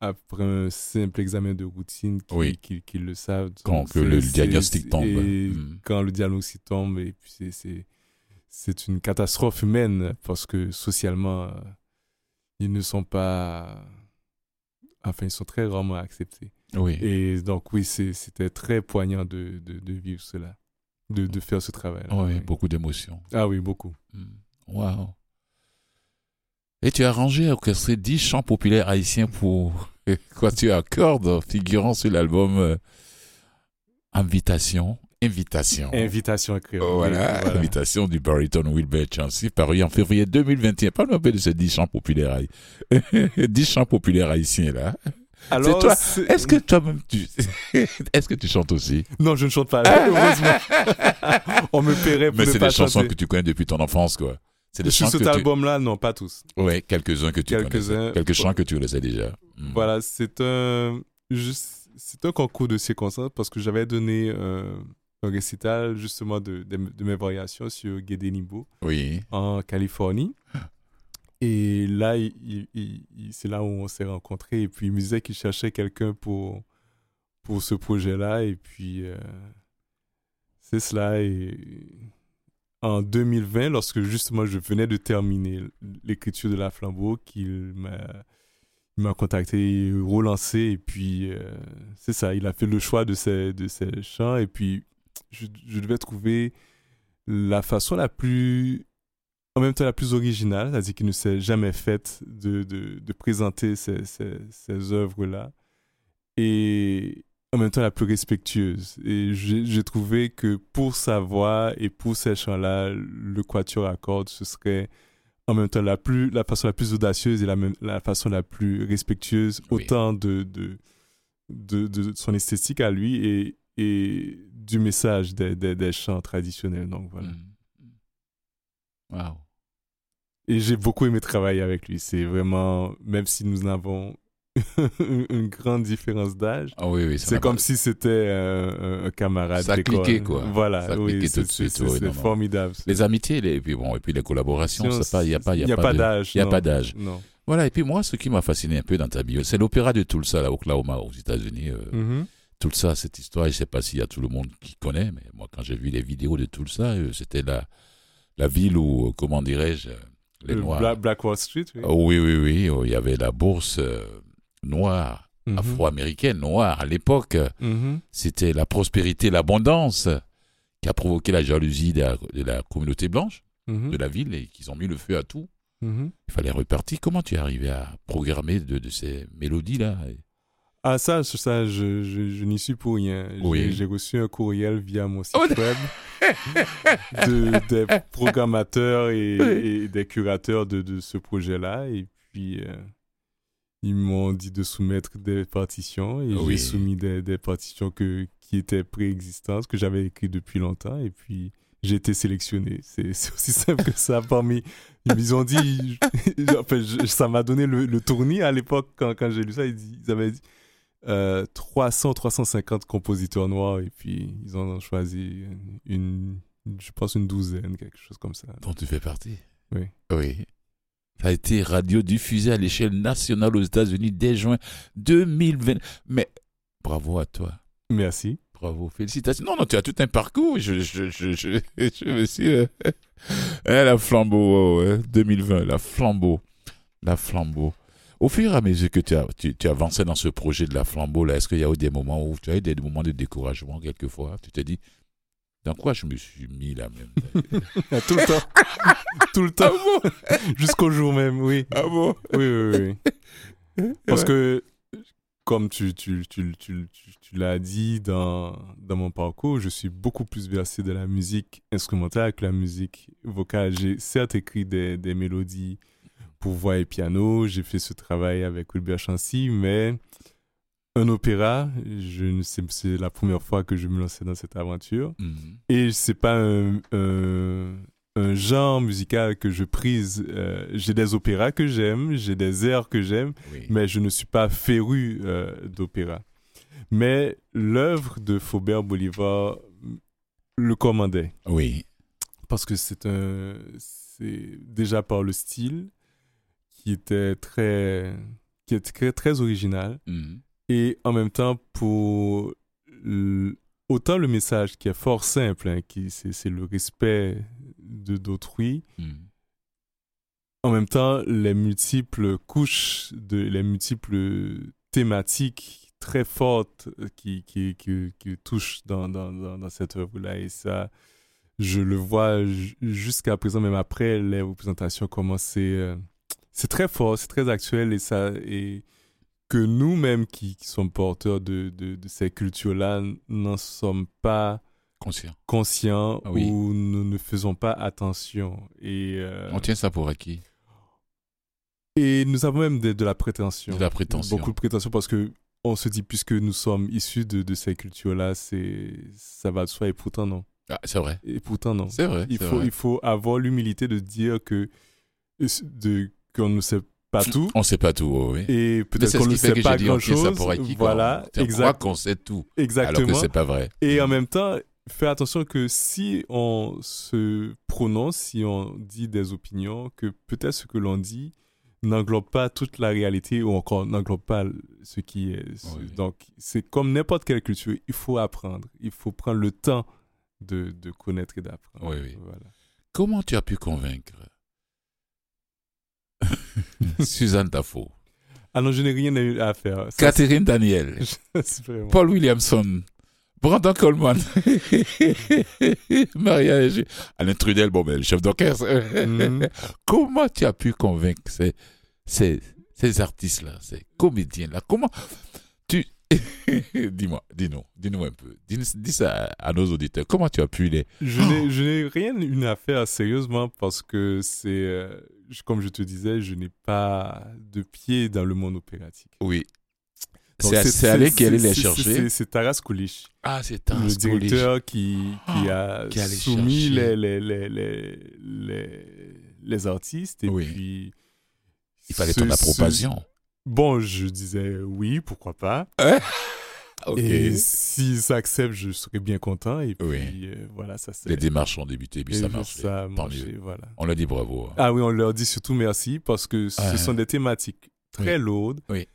après un simple examen de routine, qu'ils Oui. le savent. Quand que le diagnostic tombe. Mm. quand le diagnostic tombe, et puis c'est- une catastrophe humaine parce que socialement, euh, ils ne sont pas. Enfin, ils sont très rarement acceptés. Oui. Et donc, oui, c'était très poignant de, de, de vivre cela, de, de faire ce travail. Oui, beaucoup d'émotions. Ah oui, beaucoup. Hmm. Et tu as arrangé et orchestré 10 chants populaires haïtiens pour quoi tu accordes figurant sur l'album euh, Invitation. Invitation. Invitation à. Oh, voilà, invitation du baryton Wilbert Chancy, paru en février 2021. Parle-moi un peu de ces 10 chants populaires, haï- 10 chants populaires haïtiens, là. Alors, toi. Est-ce que toi-même, tu, est-ce que tu chantes aussi? Non, je ne chante pas. Heureusement. On me paierait pour Mais c'est pas des chansons que tu connais depuis ton enfance, quoi. C'est des Sur cet tu... album-là, non, pas tous. Ouais, quelques-uns que tu Quelques-uns. connaissais. Quelques chants que tu connaissais déjà. Hmm. Voilà, c'est un, juste- c'est un concours de circonstances parce que j'avais donné euh, un récital justement de, de, de mes variations sur Guédénibo Oui. en Californie. Et là, c'est là où on s'est rencontrés. Et puis, il me disait qu'il cherchait quelqu'un pour, pour ce projet-là. Et puis, euh, c'est cela. Et en 2020, lorsque justement je venais de terminer l'écriture de La Flambeau, qu'il m'a contacté, relancé. Et puis, euh, c'est ça. Il a fait le choix de ces chants. Et puis, je, devais trouver la façon la plus en même temps la plus originale, c'est-à-dire qu'il ne s'est jamais faite de, présenter ces œuvres-là, et en même temps la plus respectueuse. Et j'ai trouvé que pour sa voix et pour ces chants-là, le quatuor à cordes, ce serait en même temps la, plus, la façon la plus audacieuse et la, même, la façon la plus respectueuse, Oui. autant de, de, de, de son esthétique à lui et, et du message des, des, des chants traditionnels. Donc voilà. Hmm. Wow. Et j'ai beaucoup aimé travailler avec lui. C'est vraiment, même si nous n'avons une grande différence d'âge. Ah oui, oui. C'est comme pas- si c'était euh, un, camarade Ça a cliqué, quoi. Voilà, Ça oui, c'est tout de suite, c'est- oui, formidable. Les amitiés, les, et puis bon, et puis les collaborations, pas, il y a pas, il y a, pas, de- d'âge. il y a pas d'âge. Non. Voilà. Et puis moi, ce qui m'a fasciné un peu dans ta bio, c'est l'opéra de Tulsa, là, Oklahoma, aux États-Unis. euh. Tulsa, cette histoire, je sais pas s'il y a tout le monde qui connaît, mais moi, quand j'ai vu les vidéos de Tulsa, euh, c'était la, la ville où, euh, comment dirais-je, euh, les Le Noirs. Bla- Black Wall Street, oui. Oh, oui, oui, oui. oh, Il y avait la bourse euh, noire, Mhm. afro-américaine, noire. À l'époque, Mhm. c'était la prospérité, l'abondance qui a provoqué la jalousie de la, de la communauté blanche Mhm. de la ville et qu'ils ont mis le feu à tout. Il fallait repartir. Comment tu es arrivé à programmer de, de ces mélodies-là? Ah, ça, ça je, je, je n'y suis pour rien. J'ai- Oui. J'ai reçu un courriel via mon site Oh, web de, des programmateurs et, Oui. et des curateurs de, de ce projet-là. Et puis, euh, ils m'ont dit de soumettre des partitions. Et Oui. j'ai soumis des, des partitions que, qui étaient préexistantes, que j'avais écrites depuis longtemps. Et puis, j'ai été sélectionné. C'est aussi simple que ça. Parmi, ils ont dit, enfin, je- ça m'a donné le, le tournis à l'époque quand, quand j'ai lu ça. Ils, avaient dit euh, 300, 350 compositeurs noirs et puis ils en ont choisi une, je pense une douzaine, quelque chose comme ça. dont tu fais partie Oui. Oui. Ça a été radiodiffusé à l'échelle nationale aux États-Unis dès juin 2020. Mais bravo à toi. Merci. Bravo, félicitations. Non, non, tu as tout un parcours. Je, je, je, je, je me suis. euh, hein, la flambeau, ouais, 2020, la flambeau. La flambeau. Au fur et à mesure que tu, as, tu, tu avançais dans ce projet de la flambeau, là, est-ce qu'il y a eu des moments où tu as eu des moments de découragement quelquefois? Tu t'es dit, dans quoi je me suis mis là même Tout le temps. Tout le Ah temps. bon Jusqu'au jour même, oui. Ah bon Oui, oui, oui. Parce Ouais. que, comme tu, tu, tu, tu, tu, tu l'as dit dans, dans mon parcours, je suis beaucoup plus versé de la musique instrumentale que la musique vocale. J'ai certes écrit des, des mélodies pour voix et piano, j'ai fait ce travail avec Wilbert Chancy, mais un opéra, je ne sais, c'est la première fois que je me lançais dans cette aventure. Mhm. Et c'est pas un, un, un genre musical que je prise. Euh, j'ai des opéras que j'aime, j'ai des airs que j'aime, Oui. mais je ne suis pas féru euh, d'opéra. Mais l'œuvre de Faubert Bolivar le commandait Oui. parce que c'est un, c'est déjà par le style qui était très, qui est très très original Mhm. Et en même temps pour autant le message qui est fort simple, hein, qui c'est le respect de d'autrui, Mhm. en même temps les multiples couches de les multiples thématiques très fortes qui qui qui, qui touchent dans dans dans, dans cette œuvre là et ça je le vois ju- jusqu'à présent même après les représentations comment c'est euh, c'est très fort c'est très actuel et ça et que nous-mêmes qui, qui sommes porteurs de, de, de ces cultures-là n'en sommes pas Conscient. conscients Ah oui. ou nous ne faisons pas attention. Et, euh, On tient ça pour acquis. et nous avons même de, de la prétention. De la prétention. Beaucoup de prétention parce que on se dit, puisque nous sommes issus de, de ces cultures-là, c'est ça va de soi. Et pourtant, non. Ah, c'est vrai. Et pourtant, non. C'est vrai. Il faut, vrai. il faut avoir l'humilité de dire que de, qu'on ne sait pas tout. On sait pas tout, oh, oui. Et peut-être qu'on ne sait pas grand-chose. Voilà, On exact, qu'on sait tout. exactement. Alors que c'est pas vrai. Et en même temps, faire attention que si on se prononce, si on dit des opinions, que peut-être ce que l'on dit n'englobe pas toute la réalité ou encore n'englobe pas ce qui est. Oui. Donc, c'est comme n'importe quelle culture, il faut apprendre. Il faut prendre le temps de, de connaître et d'apprendre. Oui, oui. Voilà. Comment tu as pu convaincre Suzanne Tafo, Ah non, je n'ai rien eu à faire. Ça, Catherine Daniel, vraiment- Paul Williamson, Brandon Coleman, Maria Alain Trudel, bon, ben, le chef d'orchestre. Mhm. Comment tu as pu convaincre ces, ces, ces artistes-là, ces comédiens-là? Comment tu. Dis-moi, dis-nous, dis-nous un peu. Dis, dis ça à, à nos auditeurs. Comment tu as pu les. Je n'ai, je n'ai rien une affaire sérieusement parce que c'est, euh, je- comme je te disais, je n'ai pas de pied dans le monde opératique. Oui. C'est Alain qui allait les chercher. C'est, Taras Koulich, Ah, c'est un le directeur qui, qui a Qui soumis les, les, les, les, les, les artistes et Oui. puis... Il fallait ton approbation. Bon, je disais oui, pourquoi pas. Ok. Et s'ils s'acceptent, je serais bien content. Et puis, Oui. euh, voilà, ça c'est. Les démarches ont débuté, puis et ça marche. ça a Tant marché, mieux. voilà. On leur dit bravo. hein. Ah oui, on leur dit surtout merci parce que ce Ah. sont des thématiques très lourdes. Oui.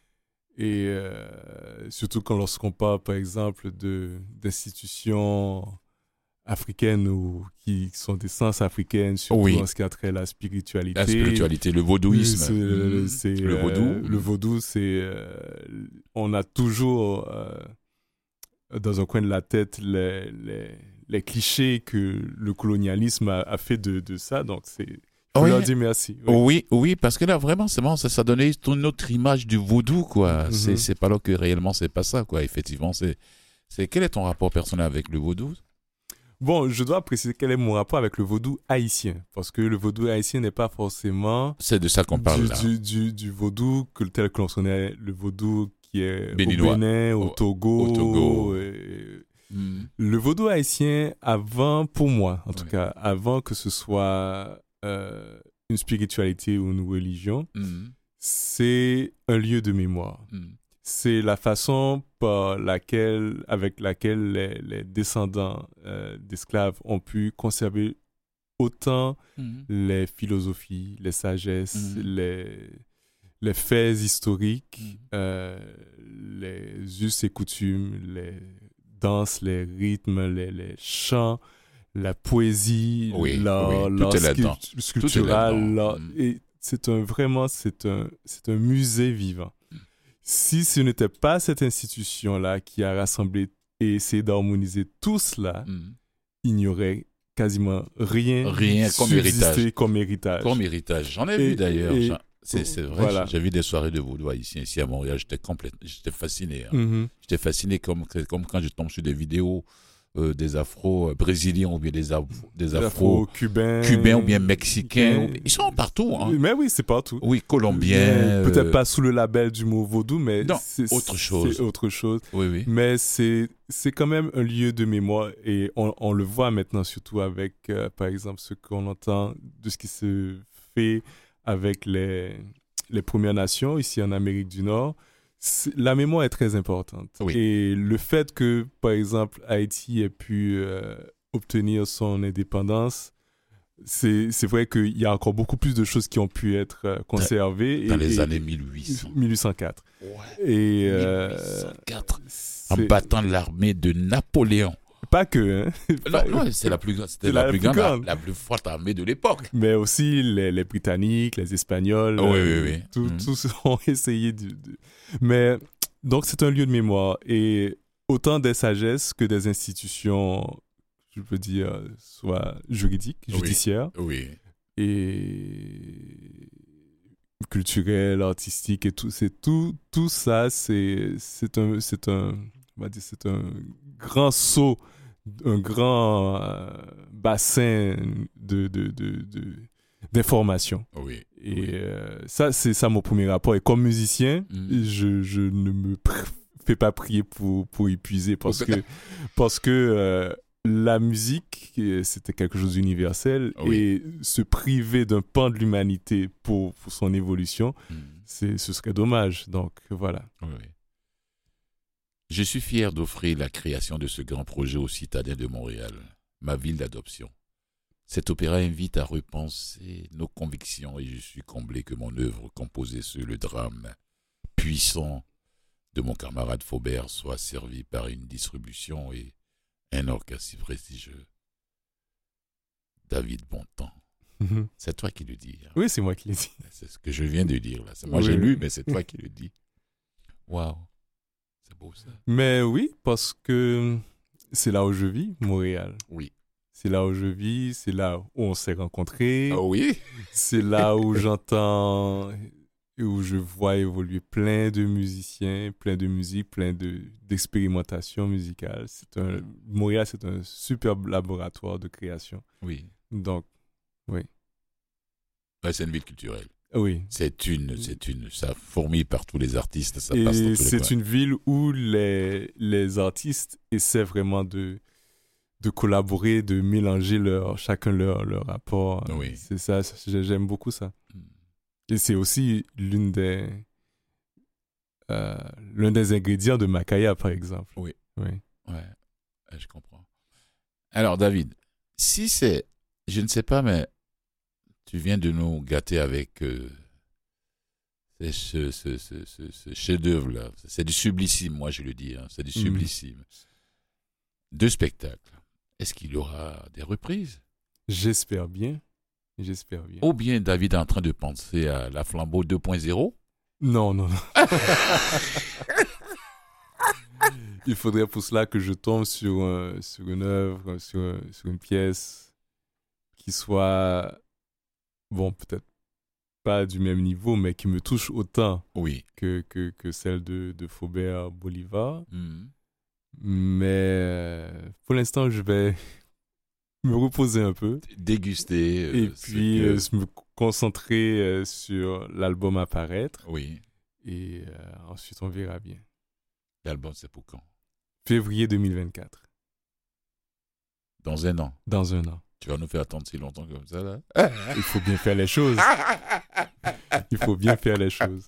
Et euh, surtout quand lorsqu'on parle, par exemple, de d'institutions africaines ou qui sont des sens africaines, surtout Oui. en ce qui a trait à la spiritualité. La spiritualité, le vaudouisme. C'est, le euh, vaudou. le vaudou, c'est. euh, on a toujours euh, dans un coin de la tête les, les, les clichés que le colonialisme a, a fait de, de ça. Donc, c'est. Oui. leur dire merci. Oui. Oui, oui, parce que là, vraiment, c'est bon, ça, ça donnait une autre image du vaudou, quoi. Mhm. C'est, c'est pas là que réellement c'est pas ça, quoi. Effectivement, c'est, c'est quel est ton rapport personnel avec le vaudou? Bon, je dois préciser quel est mon rapport avec le vaudou haïtien. Parce que le vaudou haïtien n'est pas forcément C'est de ça qu'on parle du, là. du, du, du vaudou que, tel que l'on connaît, le vaudou qui est Béninois. au Bénin, au, Au- Togo. au Togo. et- Mhm. Le vaudou haïtien, avant, pour moi en tout cas, avant que ce soit euh, une spiritualité ou une religion, Mhm. c'est un lieu de mémoire. Mhm. C'est la façon par laquelle, avec laquelle les, les descendants euh, d'esclaves ont pu conserver autant les philosophies, les sagesses, les, les faits historiques, Mhm. euh, les us et coutumes, les danses, les rythmes, les, les chants, la poésie, Oui, l'art, oui, sculptural. Et c'est un, vraiment, c'est un, c'est un musée vivant. Mhm. Si ce n'était pas cette institution-là qui a rassemblé et essayé d'harmoniser tout cela, il n'y aurait quasiment rien, Rien comme héritage. comme héritage. Comme héritage. J'en ai Et- vu d'ailleurs. J'en- C'est, vrai. Voilà. J'ai vu des soirées de vaudou haïtien ici à Montréal. J'étais j'étais fasciné. hein. Mhm. J'étais fasciné comme, comme quand je tombe sur des vidéos euh, des afro brésiliens ou bien des, afro, des Afro-cubains. cubains ou bien mexicains. Ils sont partout. Hein. Mais oui, c'est partout. Oui, colombiens. Mais Peut-être euh, pas sous le label du mot vaudou, mais c'est autre chose. C'est autre chose. Oui, oui. Mais c'est c'est quand même un lieu de mémoire et on, on le voit maintenant surtout avec, euh, par exemple, ce qu'on entend de ce qui se fait avec les, les Premières Nations ici en Amérique du Nord. La mémoire est très importante. Oui. Et le fait que, par exemple, Haïti ait pu euh, obtenir son indépendance, c'est vrai qu'il y a encore beaucoup plus de choses qui ont pu être euh, conservées. Dans et- les et- années 1800. 1804. Ouais. Et euh, 1804. En c'est- battant l'armée de Napoléon. Pas que, hein. Non, c'est la plus, grande- c'était la, la plus grande, la, grande. la plus forte armée de l'époque. mais aussi les, les Britanniques, les Espagnols, Ah oui, euh, oui, oui. tout- Mhm. tous ont essayé de, de- Mais donc c'est un lieu de mémoire et autant des sagesses que des institutions, je peux dire, soit juridiques, Oui. judiciaires Oui. et culturelles, artistiques et tout. C'est tout, tout ça, c'est c'est un, c'est un, on va dire, c'est un grand saut, un grand euh, bassin de, de, de, de- d'informations. Oui. Et Oui. euh, ça, c'est ça mon premier rapport. Et comme musicien, Mhm. je, je ne me fais pas prier pour, pour épuiser parce que, parce que euh, la musique, c'était quelque chose d'universel Oui. et se priver d'un pan de l'humanité pour, pour son évolution, Mhm. c'est, ce serait dommage. Donc voilà. Oui. Je suis fier d'offrir la création de ce grand projet aux citadins de Montréal, ma ville d'adoption. Cet opéra invite à repenser nos convictions et je suis comblé que mon œuvre composée sur le drame puissant de mon camarade Faubert soit servie par une distribution et un orchestre si prestigieux. David Bontemps, c'est toi qui le dis. hein. Oui, c'est moi qui l'ai dit. C'est ce que je viens de dire là. C'est moi Oui, j'ai oui. lu, mais c'est toi qui le dis. Waouh, c'est beau ça. Mais oui, parce que c'est là où je vis, Montréal. Oui. C'est là où je vis, c'est là où on s'est rencontrés. Ah oui. C'est là où j'entends et où je vois évoluer plein de musiciens, plein de musique, plein de d'expérimentation musicale. C'est un Montréal, c'est un superbe laboratoire de création. Oui. Donc Ouais, c'est une ville culturelle. Oui. C'est une, c'est une, ça fourmille par tous les artistes, ça passe dans tous les c'est une ville où les, les artistes essaient vraiment de, de collaborer, de mélanger leur, chacun leur, leur rapport. Oui. C'est ça, j'aime beaucoup ça. Mm. Et c'est aussi l'une des, euh, l'un des ingrédients de Makaya, par exemple. Oui. Oui. Ouais, je comprends. Alors, David, si c'est, je ne sais pas, mais tu viens de nous gâter avec euh, ce, ce, ce, ce, ce chef-d'œuvre-là. C'est du sublissime, moi je le dis, hein, c'est du Mhm. sublissime. Deux spectacles. Est-ce qu'il y aura des reprises? J'espère bien. J'espère bien. Ou bien David est en train de penser à la flambeau 2.0 Non, non, non. Il faudrait pour cela que je tombe sur, sur une œuvre, sur une pièce qui soit, bon, peut-être pas du même niveau, mais qui me touche autant Oui. que, que, que celle de, de Faubert Bolivar. Mhm. Mais pour l'instant, je vais me reposer un peu Déguster. euh, et puis que- euh, me concentrer euh, sur l'album à paraître. Oui. Et ensuite, on verra bien. L'album, c'est pour quand? Février 2024, Dans un an. dans un an. Tu vas nous faire attendre si longtemps comme ça, là Il faut bien faire les choses. Il faut bien faire les choses.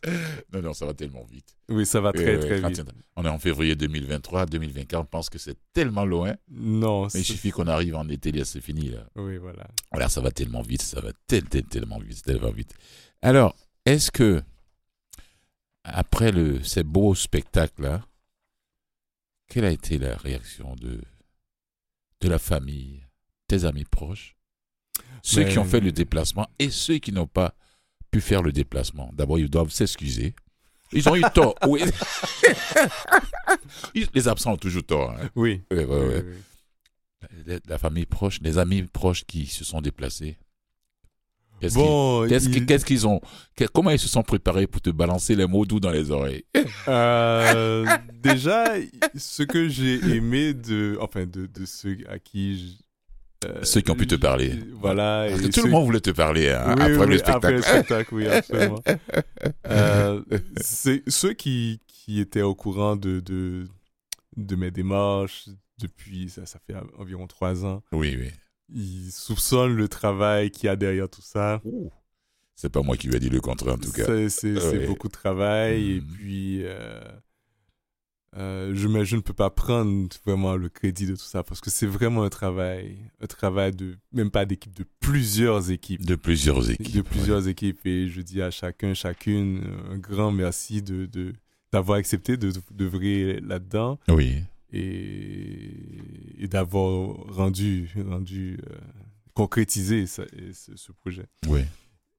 Non, non, ça va tellement vite. Oui, ça va très, très vite. On est en février 2023, 2024, on pense que c'est tellement loin. Non, Mais il suffit qu'on arrive en été, là, c'est fini, là. Oui, voilà. Voilà, ça va tellement vite, ça va tel- tel- tellement vite, tellement vite. Alors, est-ce que, après le, ces beaux spectacles-là, quelle a été la réaction de, de la famille, tes amis proches, ceux Mais- qui ont fait le déplacement et ceux qui n'ont pas pu faire le déplacement D'abord, ils doivent s'excuser. Ils ont eu tort, oui. Les absents ont toujours tort. hein. Oui. Ouais, ouais, ouais. La- La famille proche, les amis proches qui se sont déplacés. Qu'est-ce qu'ils- il- ont Comment ils se sont préparés pour te balancer les mots doux dans les oreilles? Euh, déjà, ce que j'ai aimé de, enfin, de, de ceux à qui je- Ceux qui ont pu te parler. Voilà. Parce et que tout ceux le monde voulait te parler hein, Oui, après oui, le spectacle. Après le spectacle, oui, absolument. Euh, c'est ceux qui, qui étaient au courant de, de, de mes démarches depuis, ça, ça fait environ trois ans, Oui, oui. ils soupçonnent le travail qu'il y a derrière tout ça. C'est pas moi qui lui ai dit le contraire en tout cas. C'est Ouais. beaucoup de travail et Mhm. puis euh, euh, je, mais je ne peux pas prendre vraiment le crédit de tout ça parce que c'est vraiment un travail, un travail de, même pas d'équipe, de plusieurs équipes. De plusieurs équipes. de plusieurs équipes et je dis à chacun, chacune, un grand merci de d'avoir accepté de d'œuvrer là-dedans. Oui. et, et d'avoir rendu rendu euh, concrétisé ça- ce projet. Oui.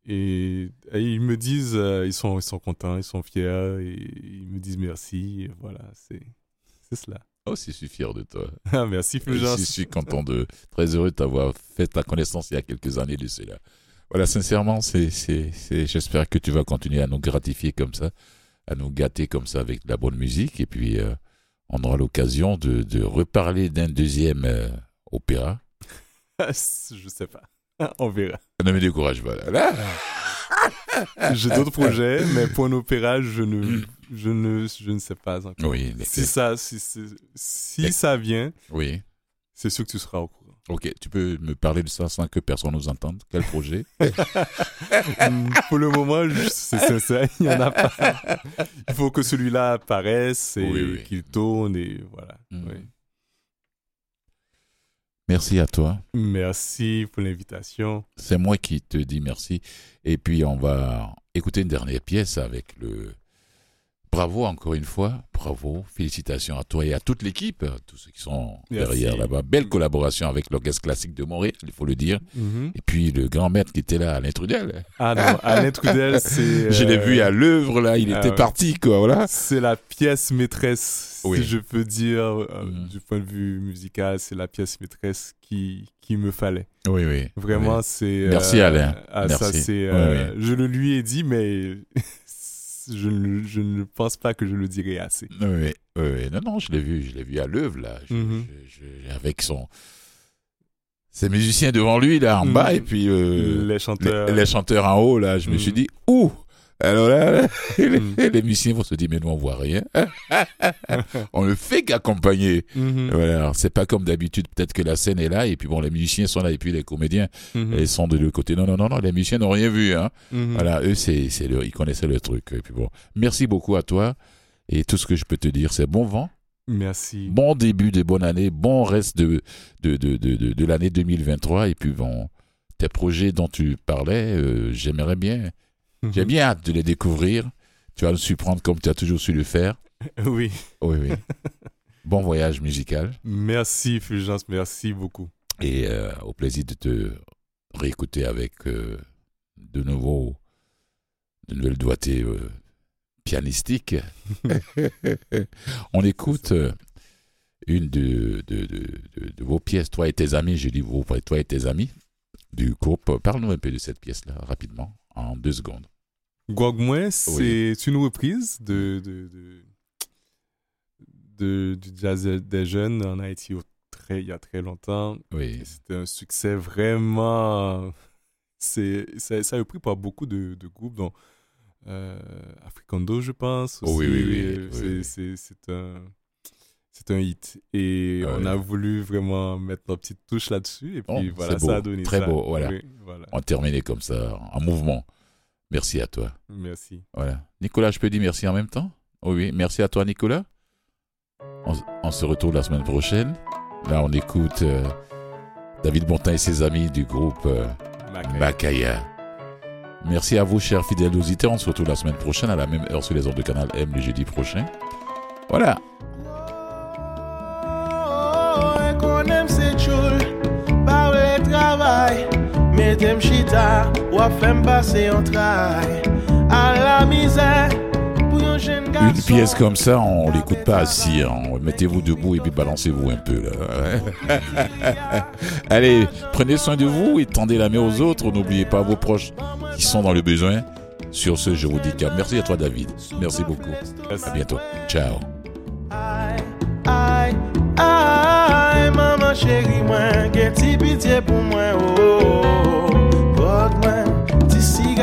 Et, et ils me disent, euh, ils sont ils sont contents, ils sont fiers et ils me disent merci. Et voilà, c'est cela. Oh, je suis fier de toi. Ah, merci Fulgence. Je suis content de, très heureux de t'avoir fait ta connaissance il y a quelques années de cela. Voilà, sincèrement, c'est, j'espère que tu vas continuer à nous gratifier comme ça, à nous gâter comme ça avec de la bonne musique. Et puis, euh, on aura l'occasion de, de reparler d'un deuxième euh, opéra. je sais pas. On verra. Ne me décourage pas. Là. Là. J'ai d'autres projets, mais pour un opéra, je ne, je ne, je ne sais pas encore. Oui, Si ça, si, si, si Les- ça vient, oui. c'est sûr que tu seras au courant. Ok, tu peux me parler de ça sans que personne nous entende? Quel projet? Hum, pour le moment, c'est sincère, il n'y en a pas. Il faut que celui-là apparaisse et Oui, oui. qu'il tourne et voilà. Mhm. Oui. Merci à toi. Merci pour l'invitation. C'est moi qui te dis merci. Et puis, on va écouter une dernière pièce avec le. Bravo encore une fois. Bravo. Félicitations à toi et à toute l'équipe, tous ceux qui sont Merci. derrière là-bas. Belle collaboration avec l'Orchestre Classique de Montréal, il faut le dire. Mhm. Et puis, le grand maître qui était là, Alain Trudel. Ah non, Alain Trudel, c'est. Je l'ai euh, vu à l'œuvre, là. Il ah était ouais. parti, quoi. Voilà. C'est la pièce maîtresse, Oui. si je peux dire, euh, Mhm. du point de vue musical, c'est la pièce maîtresse qui, qui me fallait. Oui, oui. Vraiment, Oui. c'est. Merci, euh, Alain. ah, Merci. euh, Je le lui ai dit, mais je, ne, je ne pense pas que je le dirai assez. Oui, oui. Non, non, je l'ai vu. Je l'ai vu à l'œuvre, là. Je- Mhm. je- avec son. Ses musiciens devant lui, là, en Mhm. bas, et puis. euh, les chanteurs. les, les chanteurs en haut, là, je me Mhm. suis dit, ouh Alors là, là, les, les musiciens vont se dire, mais nous, on voit rien. on ne fait qu'accompagner. Mhm. Voilà, alors, c'est pas comme d'habitude, peut-être que la scène est là, et puis bon, les musiciens sont là, et puis les comédiens, Mhm. ils sont de l'autre côté. Non, non, non, non, les musiciens n'ont rien vu. Hein. Mhm. Voilà, eux, c'est, ils connaissaient le truc. Et puis bon, merci beaucoup à toi. Et tout ce que je peux te dire, c'est bon vent, Merci. bon début de bonne année, bon reste de, de, de, de, de, de l'année 2023. Et puis, bon, tes projets dont tu parlais, euh, j'aimerais bien. J'ai bien hâte de les découvrir. Tu vas nous surprendre comme tu as toujours su le faire. Oui. Oui, oui. bon voyage musical. Merci, Fulgence. Merci beaucoup. Et euh, au plaisir de te réécouter avec euh, de nouveaux, de nouvelles doigtés euh, pianistiques. On écoute une de, de, de, de- de vos pièces, toi et tes amis, je dis vous, toi et tes amis, du groupe. Parle-nous un peu de cette pièce-là, rapidement, en deux secondes. Gouagouin, c'est une reprise de, de, de, de- du jazz des jeunes en Haïti au très, il y a très longtemps. Oui, C'était un succès vraiment. C'est, ça, ça a repris par beaucoup de, groupes, dont euh, Africando, je pense. Oh aussi. oui, oui, oui, c'est, oui. c'est- c'est un, c'est un hit. Et Ah on a voulu vraiment mettre notre petite touche là-dessus. Et puis Oh, voilà, c'est ça a donné très ça. beau, voilà. Oui, voilà. on terminait comme ça, en mouvement. Merci à toi. Merci. Voilà. Nicolas, je peux dire merci en même temps? Oui, oui. Merci à toi, Nicolas. On, on se retrouve la semaine prochaine. Là, on écoute euh, David Bontin et ses amis du groupe euh. Macaya. Merci à vous, chers fidèles auditeurs. On se retrouve la semaine prochaine à la même heure sur les ondes de Canal M le jeudi prochain. Voilà. Chita, la. Une pièce comme ça, on l'écoute pas assis. hein. Mettez-vous debout et puis balancez-vous un peu. Là. Allez, prenez soin de vous et tendez la main aux autres. N'oubliez pas vos proches qui sont dans le besoin. Sur ce, je vous dis qu'à- merci à toi, David. Merci beaucoup. À bientôt. Ciao. Aïe, aïe, aïe, maman chérie, moi, pitié pour moi, oh. Bok moi,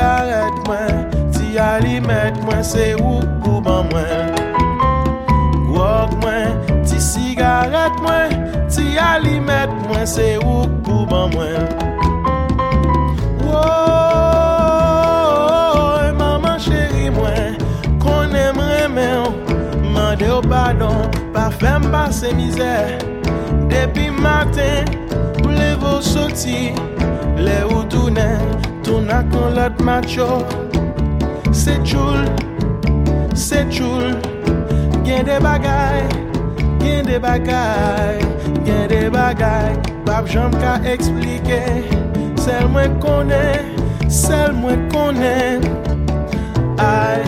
aret mwen Ti alimet mwen se ou kouban mwen Gwok mwen, ti sigaret mwen Ti alimet mwen se ou kouban mwen Woy, maman cheri mwen Konen mwen mwen Mande ou badon Pa fem pa se mizer Depi maten, mlevo soti Le ou tounen pa kon lot macho. Se choul, se choul Gen de bagay, gen de bagay Gen de bagay, pap jom ka eksplike Sel mwen konen, sel mwen konen Ay,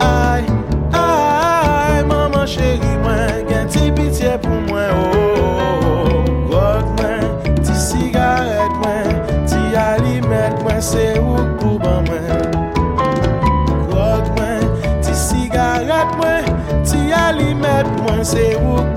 ay, ay Maman cheri mwen, gen ti pitiye pou mwen Oh, oh, oh, oh. Rok mwen, ti sigaret mwen Ti alimet mwen se say, whoop.